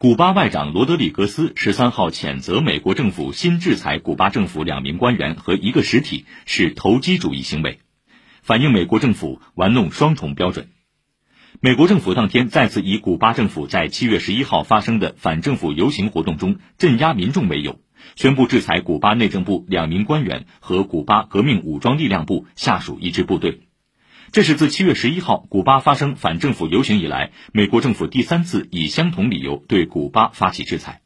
古巴外长罗德里格斯十三号谴责美国政府新制裁古巴政府两名官员和一个实体是投机主义行为，反映美国政府玩弄双重标准。美国政府当天再次以古巴政府在七月十一号发生的反政府游行活动中镇压民众为由，宣布制裁古巴内政部两名官员和古巴革命武装力量部下属一支部队。这是自七月十一号古巴发生反政府游行以来，美国政府第三次以相同理由对古巴发起制裁。